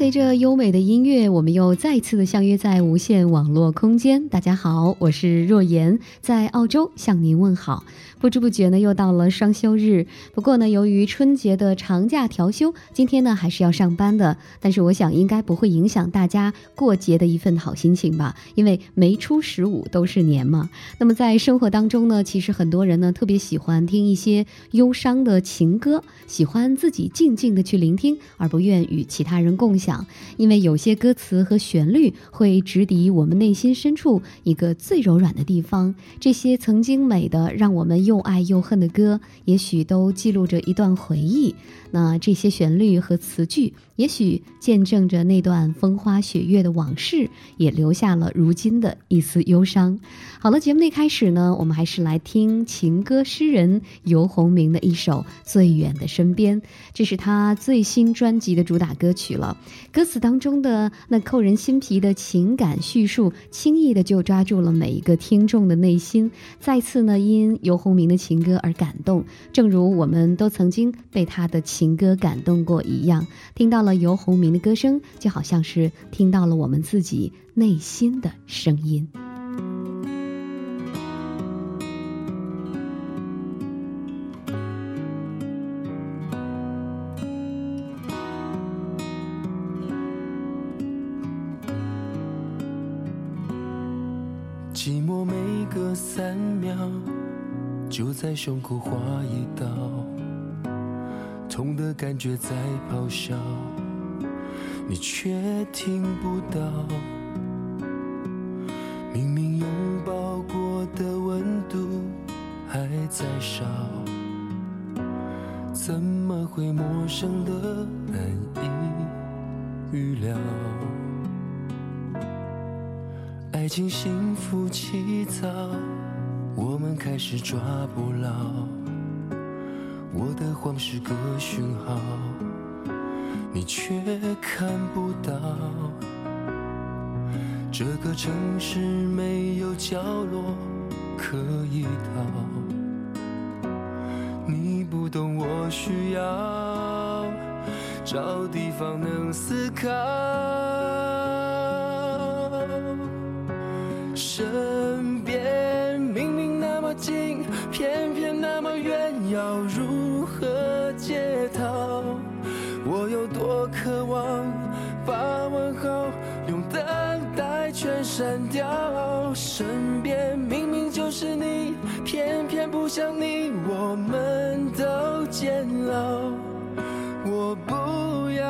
随着优美的音乐，我们又再次的相约在无线网络空间。大家好，我是若言，在澳洲向您问好。不知不觉呢，又到了双休日。不过呢，由于春节的长假调休，今天呢还是要上班的。但是我想应该不会影响大家过节的一份好心情吧？因为没出十五都是年嘛。那么在生活当中呢，其实很多人呢特别喜欢听一些忧伤的情歌，喜欢自己静静的去聆听，而不愿与其他人共享。因为有些歌词和旋律会直抵我们内心深处一个最柔软的地方。这些曾经美的让我们。又爱又恨的歌，也许都记录着一段回忆。那这些旋律和词句，也许见证着那段风花雪月的往事，也留下了如今的一丝忧伤。好了，节目的开始呢，我们还是来听情歌诗人游鸿明的一首《最远的身边》，这是他最新专辑的主打歌曲了。歌词当中的那扣人心脾的情感叙述，轻易的就抓住了每一个听众的内心。再次呢，因游鸿明的情歌而感动，正如我们都曾经被他的情。歌感动过一样，听到了游鸿明的歌声，就好像是听到了我们自己内心的声音。胸口划一刀。痛的感觉在咆哮，你却听不到。明明拥抱过的温度还在烧，怎么会陌生的难以预料？爱情幸福起早，是抓不牢。我的慌是个讯号，你却看不到。这个城市没有角落可以逃，你不懂我需要找地方能思考。要如。何解套，我有多渴望把问候用等待全删掉。身边明明就是你，偏偏不像你，我们都煎熬。我不要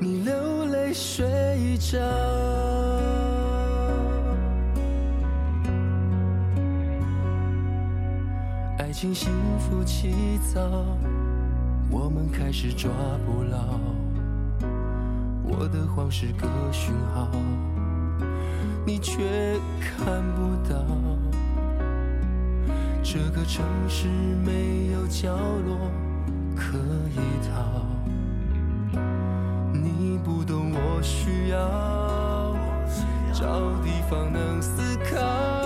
你流泪睡着。幸福起早，我们开始抓不牢。我的慌是个讯号，你却看不到。这个城市没有角落可以逃，你不懂我需要找地方能思考。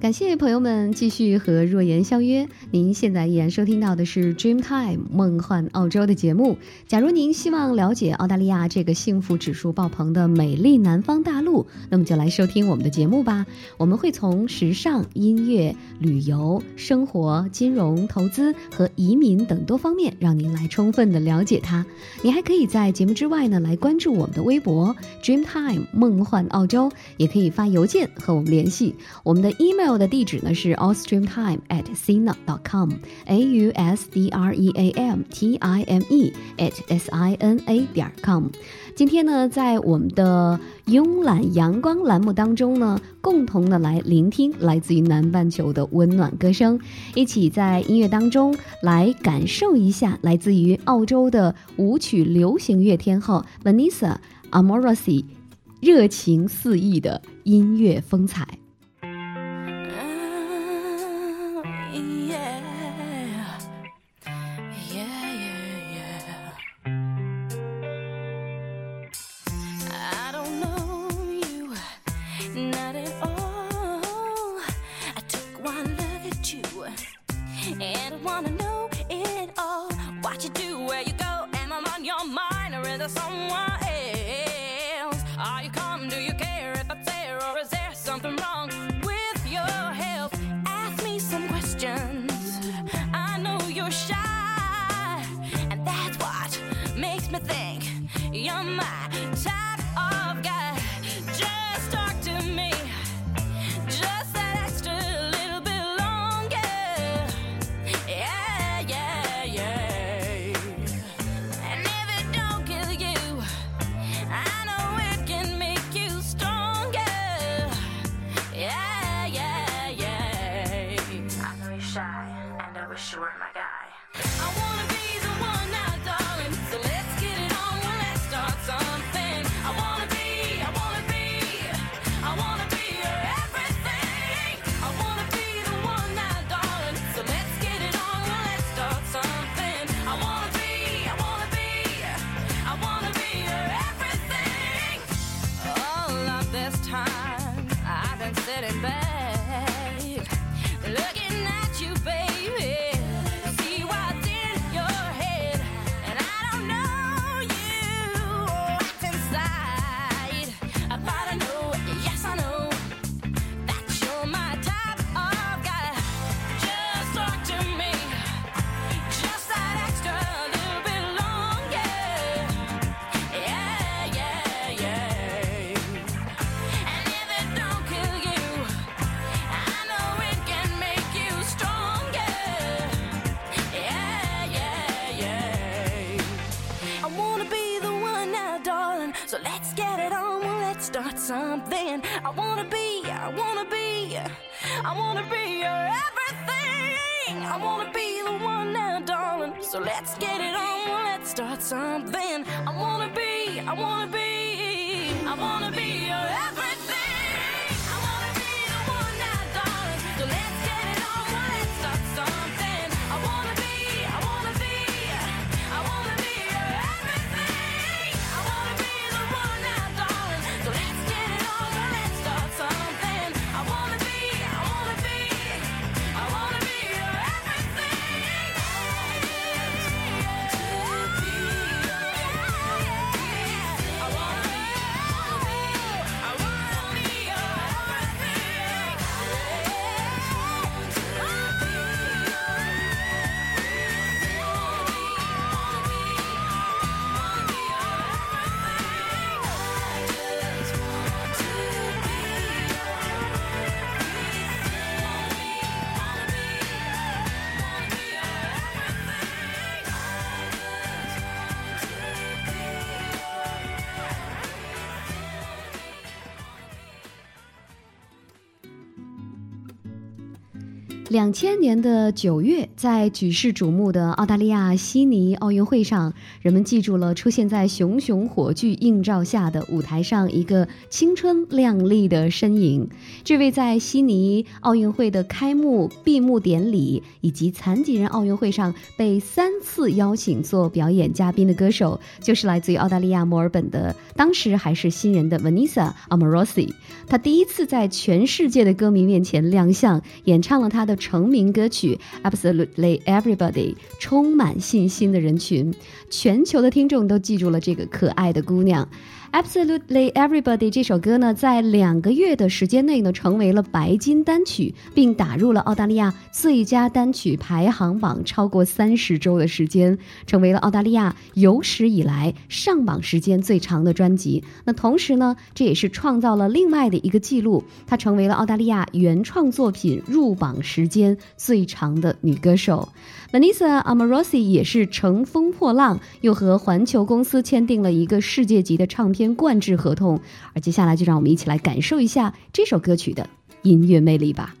感谢朋友们继续和若言相约。您现在依然收听到的是《Dreamtime 梦幻澳洲》的节目。假如您希望了解澳大利亚这个幸福指数爆棚的美丽南方大陆，那么就来收听我们的节目吧。我们会从时尚、音乐、旅游、生活、金融、投资和移民等多方面，让您来充分的了解它。你还可以在节目之外呢，来关注我们的微博 Dreamtime 梦幻澳洲，也可以发邮件和我们联系。我们的 email。的地址呢是 ausstreamtime com，a u s d r e a m t i m e at s i n a 点 com。今天呢，在我们的慵懒阳光栏目当中呢，共同的来聆听来自于南半球的温暖歌声，一起在音乐当中来感受一下来自于澳洲的舞曲流行乐天后 Vanessa Amorosi 热情四溢的音乐风采。somewhere. 两千年的九月，在举世瞩目的澳大利亚悉尼奥运会上，人们记住了出现在熊熊火炬映照下的舞台上一个青春靓丽的身影。这位在悉尼奥运会的开幕、闭幕典礼以及残疾人奥运会上被三次邀请做表演嘉宾的歌手，就是来自于澳大利亚墨尔本的，当时还是新人的 Vanessa Amorosi。她第一次在全世界的歌迷面前亮相，演唱了她的。成名歌曲《Absolute lay Everybody》充满信心的人群，全球的听众都记住了这个可爱的姑娘。Absolutely Everybody 这首歌呢，在两个月的时间内呢，成为了白金单曲，并打入了澳大利亚最佳单曲排行榜超过三十周的时间，成为了澳大利亚有史以来上榜时间最长的专辑。那同时呢，这也是创造了另外的一个记录，她成为了澳大利亚原创作品入榜时间最长的女歌手。Vanessa Amorosi 也是乘风破浪，又和环球公司签订了一个世界级的唱片灌制合同。而接下来，就让我们一起来感受一下这首歌曲的音乐魅力吧。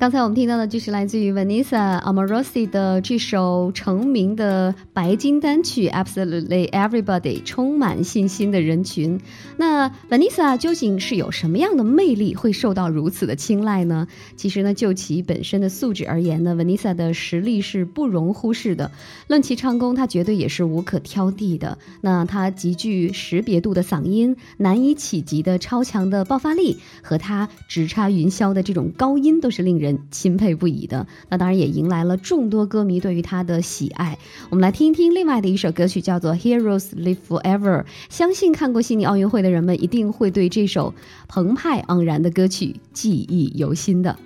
刚才我们听到的就是来自于 Vanessa Amorosi 的这首成名的白金单曲《Absolutely Everybody》，充满信心的人群。那 Vanessa 究竟是有什么样的魅力，会受到如此的青睐呢？其实呢，就其本身的素质而言呢，Vanessa 的实力是不容忽视的。论其唱功，她绝对也是无可挑剔的。那她极具识别度的嗓音，难以企及的超强的爆发力，和她直插云霄的这种高音，都是令人。钦佩不已的，那当然也迎来了众多歌迷对于他的喜爱。我们来听一听另外的一首歌曲，叫做《Heroes Live Forever》。相信看过悉尼奥运会的人们，一定会对这首澎湃盎然的歌曲记忆犹新的。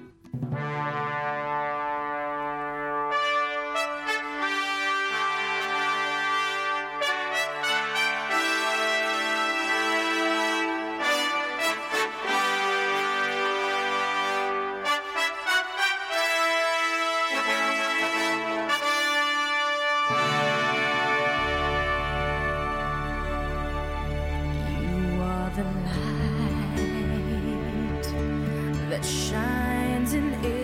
shines in it.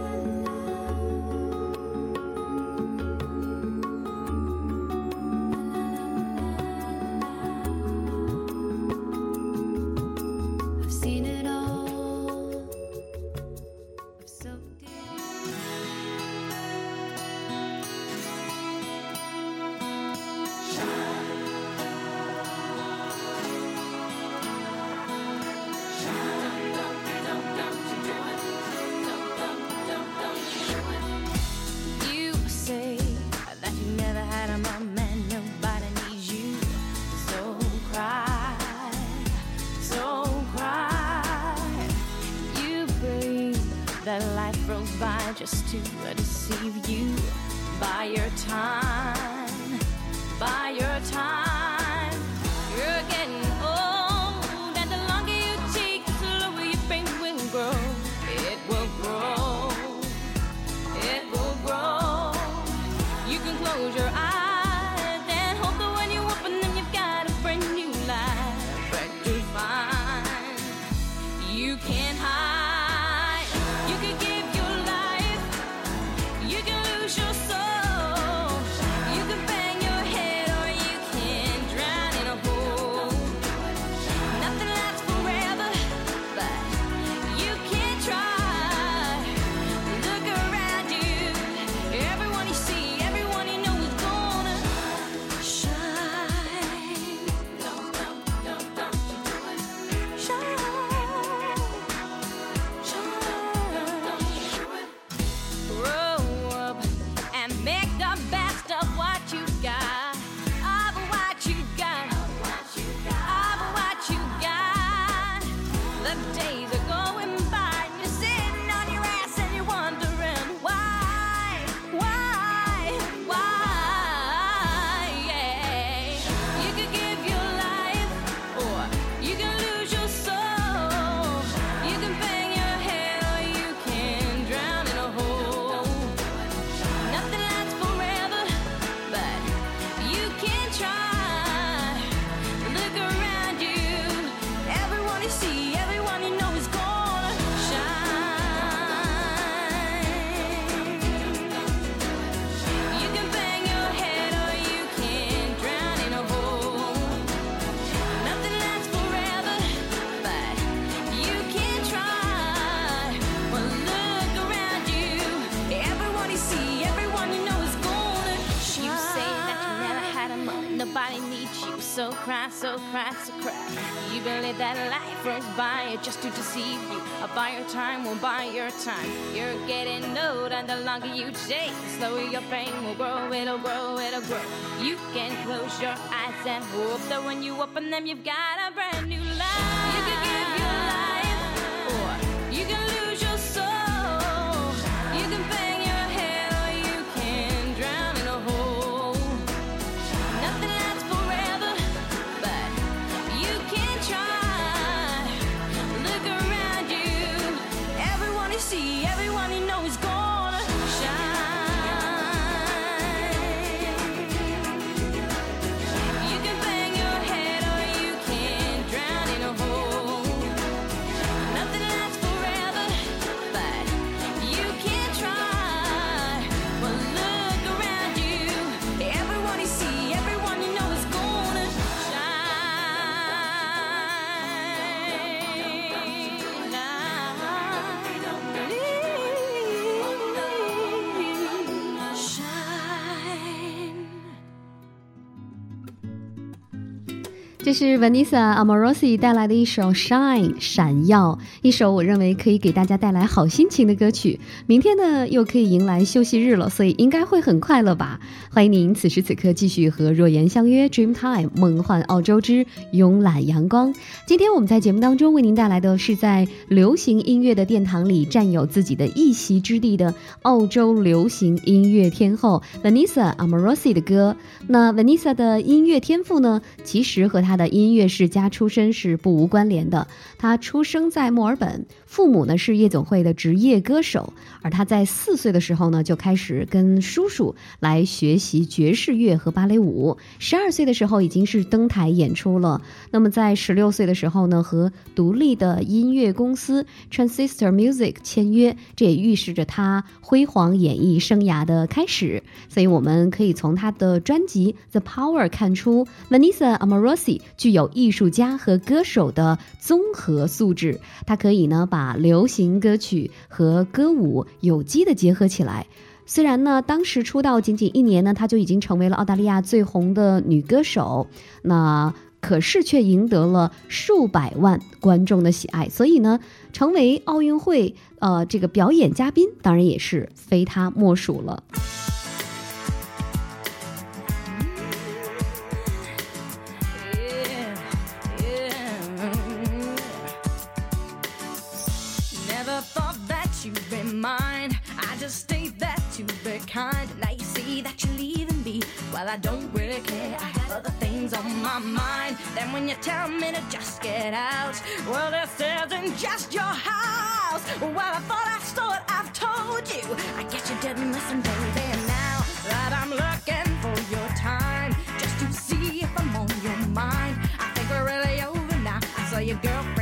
I deceive you by your time, by your cry, so cry. You believe that life runs by just to deceive you. I'll buy your time, won't buy your time. You're getting old, and the longer you take, the slower your pain will grow. It'll grow, it'll grow. You can close your eyes and hope that when you open them, you've got a brand new 这是 Vanessa Amorosi 带来的一首《Shine》闪耀，一首我认为可以给大家带来好心情的歌曲。明天呢，又可以迎来休息日了，所以应该会很快乐吧？欢迎您此时此刻继续和若言相约 Dream Time 梦幻澳洲之慵懒阳光。今天我们在节目当中为您带来的是在流行音乐的殿堂里占有自己的一席之地的澳洲流行音乐天后 Vanessa Amorosi 的歌。那 Vanessa 的音乐天赋呢，其实和她。的的音乐世家出身是不无关联的。他出生在墨尔本，父母呢是夜总会的职业歌手。而他在四岁的时候呢，就开始跟叔叔来学习爵士乐和芭蕾舞。十二岁的时候已经是登台演出了。那么在十六岁的时候呢，和独立的音乐公司 Transistor Music 签约，这也预示着他辉煌演艺生涯的开始。所以我们可以从他的专辑《The Power》看出，Vanessa Amorosi。具有艺术家和歌手的综合素质，他可以呢把把流行歌曲和歌舞有机的结合起来。虽然呢当时出道仅仅一年呢，她就已经成为了澳大利亚最红的女歌手，那可是却赢得了数百万观众的喜爱，所以呢成为奥运会呃这个表演嘉宾，当然也是非她莫属了。Well, I don't really care. I have other things on my mind. Then when you tell me to just get out, well, this isn't just your house. Well, I thought I saw it. I've told you. I guess you didn't listen, baby. Now that I'm looking for your time, just to see if I'm on your mind, I think we're really over now. I saw your girlfriend,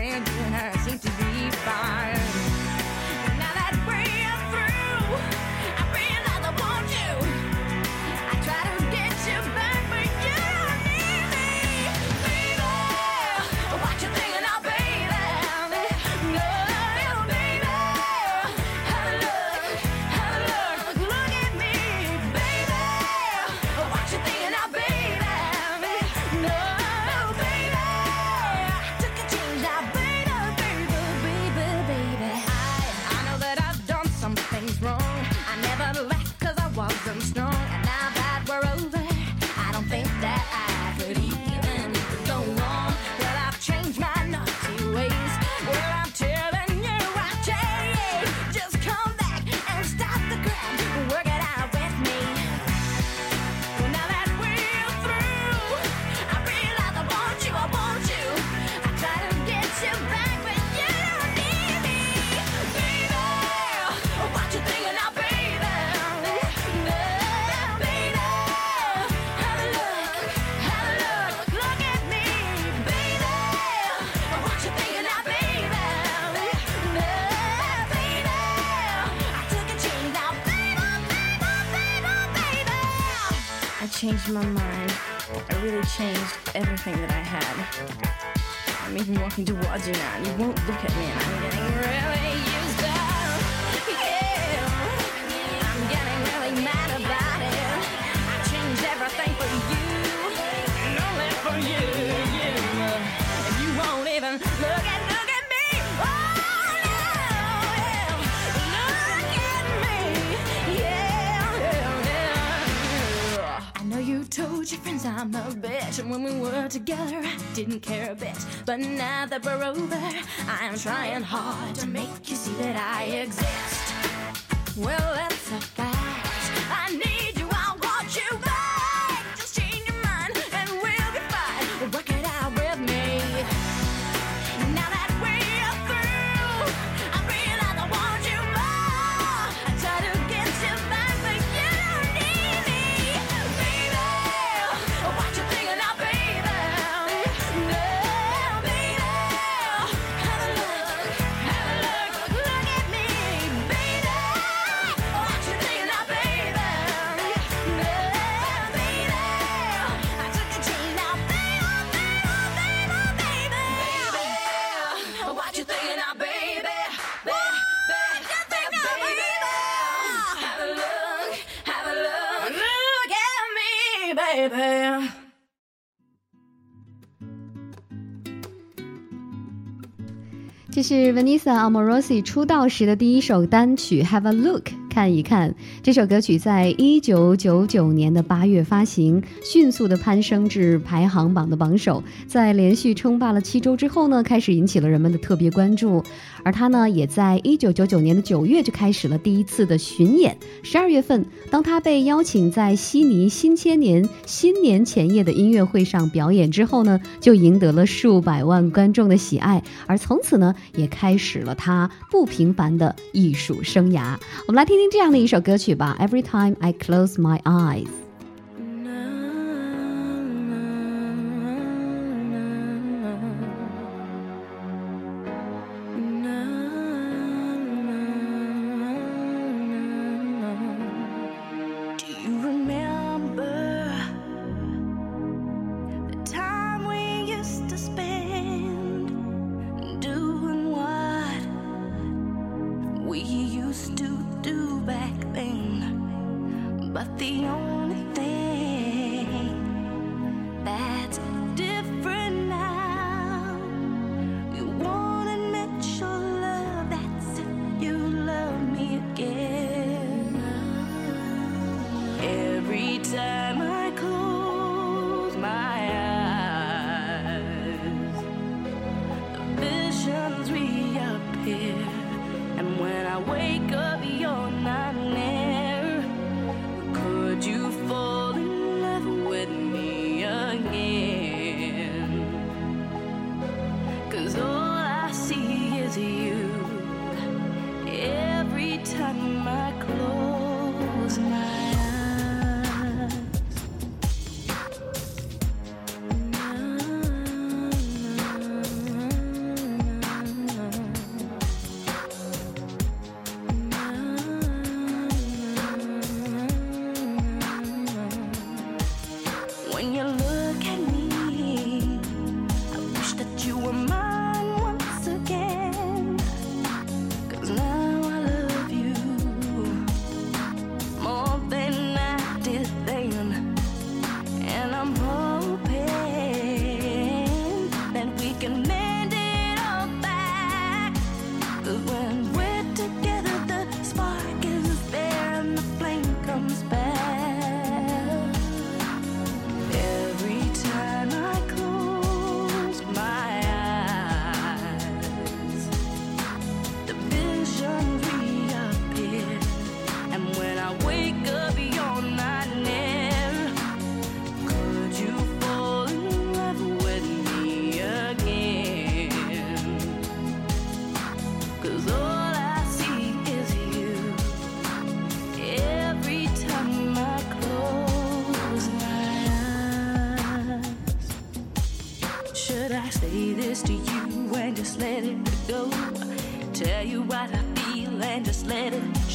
I'm a bitch, and when we were together, I didn't care a bit. But now that we're over, I'm trying hard to make you see that I exist. Well, that's a fact. 是 Vanessa Amorosi 出道时的第一首单曲《Have a Look》，看一看。这首歌曲在一九九九年的八月发行，迅速的攀升至排行榜的榜首。在连续称霸了七周之后呢，开始引起了人们的特别关注。而他呢，也在一九九九年的九月就开始了第一次的巡演。十二月份，当他被邀请在悉尼新千年新年前夜的音乐会上表演之后呢，就赢得了数百万观众的喜爱。而从此呢，也开始了他不平凡的艺术生涯。我们来听听这样的一首歌曲吧，《Every Time I Close My Eyes》。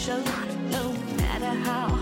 no matter how.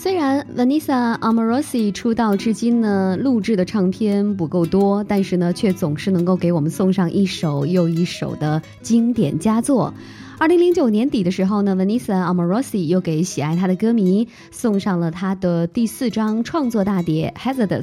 虽然 Vanessa Amorosi 出道至今呢，录制的唱片不够多，但是呢，却总是能够给我们送上一首又一首的经典佳作。二零零九年底的时候呢，Vanessa Amorosi 又给喜爱她的歌迷送上了她的第四张创作大碟《Hazardous》。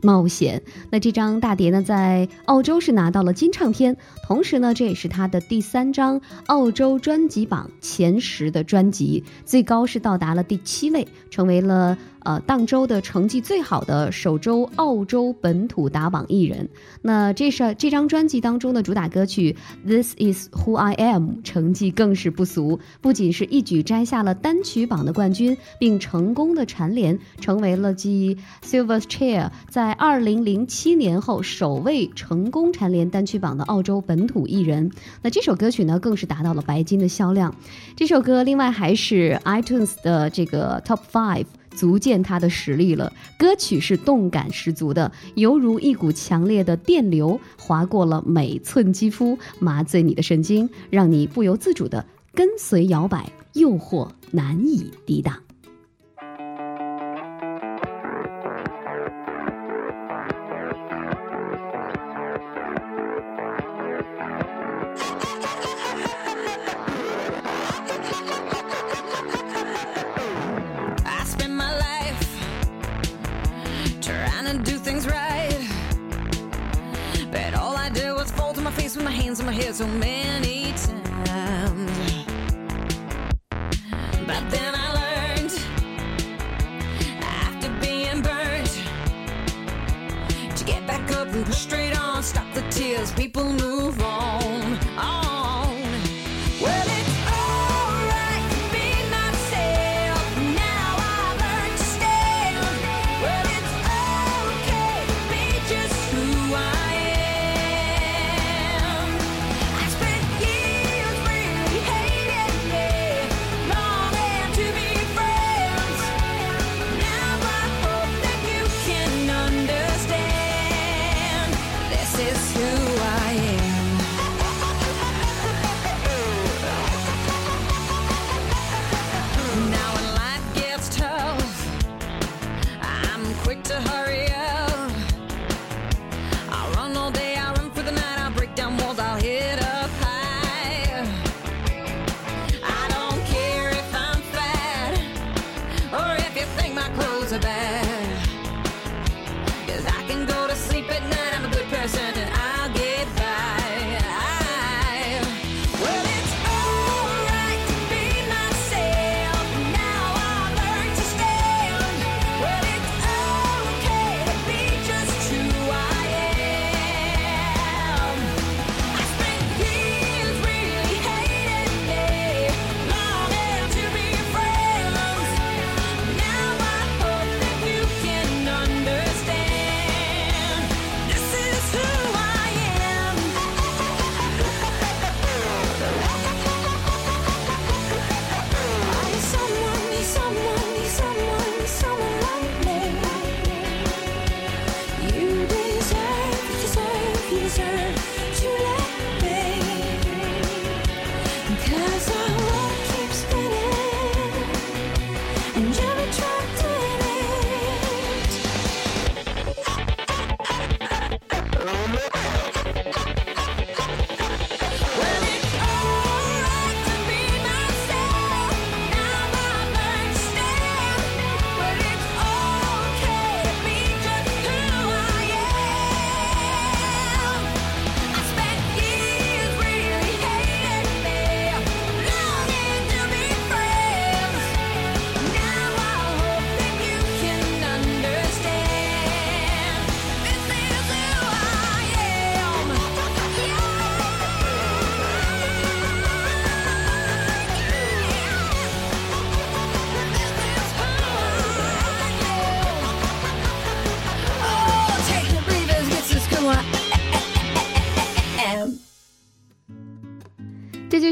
冒险。那这张大碟呢，在澳洲是拿到了金唱片，同时呢，这也是他的第三张澳洲专辑榜前十的专辑，最高是到达了第七位，成为了。呃，当周的成绩最好的首周澳洲本土打榜艺人，那这是这张专辑当中的主打歌曲《This Is Who I Am》，成绩更是不俗，不仅是一举摘下了单曲榜的冠军，并成功的蝉联，成为了继 Silver Chair 在二零零七年后首位成功蝉联单曲榜的澳洲本土艺人。那这首歌曲呢，更是达到了白金的销量。这首歌另外还是 iTunes 的这个 Top Five。足见他的实力了。歌曲是动感十足的，犹如一股强烈的电流划过了每寸肌肤，麻醉你的神经，让你不由自主的跟随摇摆，诱惑难以抵挡。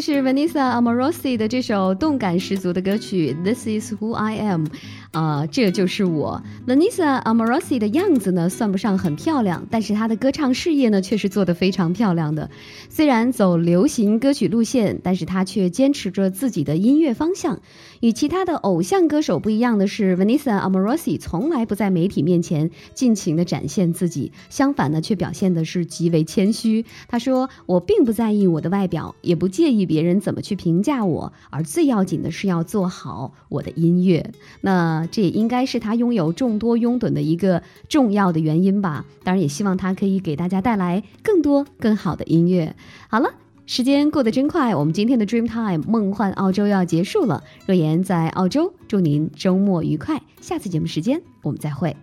是 Vanessa Amorosi 的这首动感十足的歌曲《This Is Who I Am》，啊，这就是我。Vanessa Amorosi 的样子呢，算不上很漂亮，但是她的歌唱事业呢，却是做得非常漂亮的。虽然走流行歌曲路线，但是她却坚持着自己的音乐方向。与其他的偶像歌手不一样的是，Vanessa Amorosi 从来不在媒体面前尽情的展现自己，相反呢，却表现的是极为谦虚。她说：“我并不在意我的外表，也不介意别人怎么去评价我，而最要紧的是要做好我的音乐。”那这也应该是她拥有众多拥趸的一个重要的原因吧。当然，也希望她可以给大家带来更多更好的音乐。好了。时间过得真快，我们今天的 Dream Time 梦幻澳洲要结束了。若言在澳洲，祝您周末愉快。下次节目时间我们再会。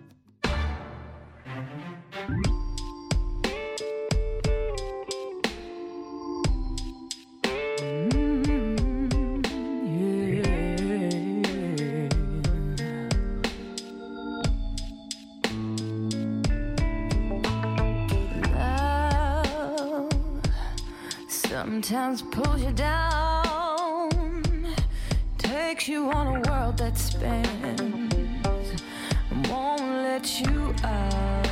Sometimes pulls you down, takes you on a world that spins, won't let you out.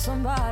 Somebody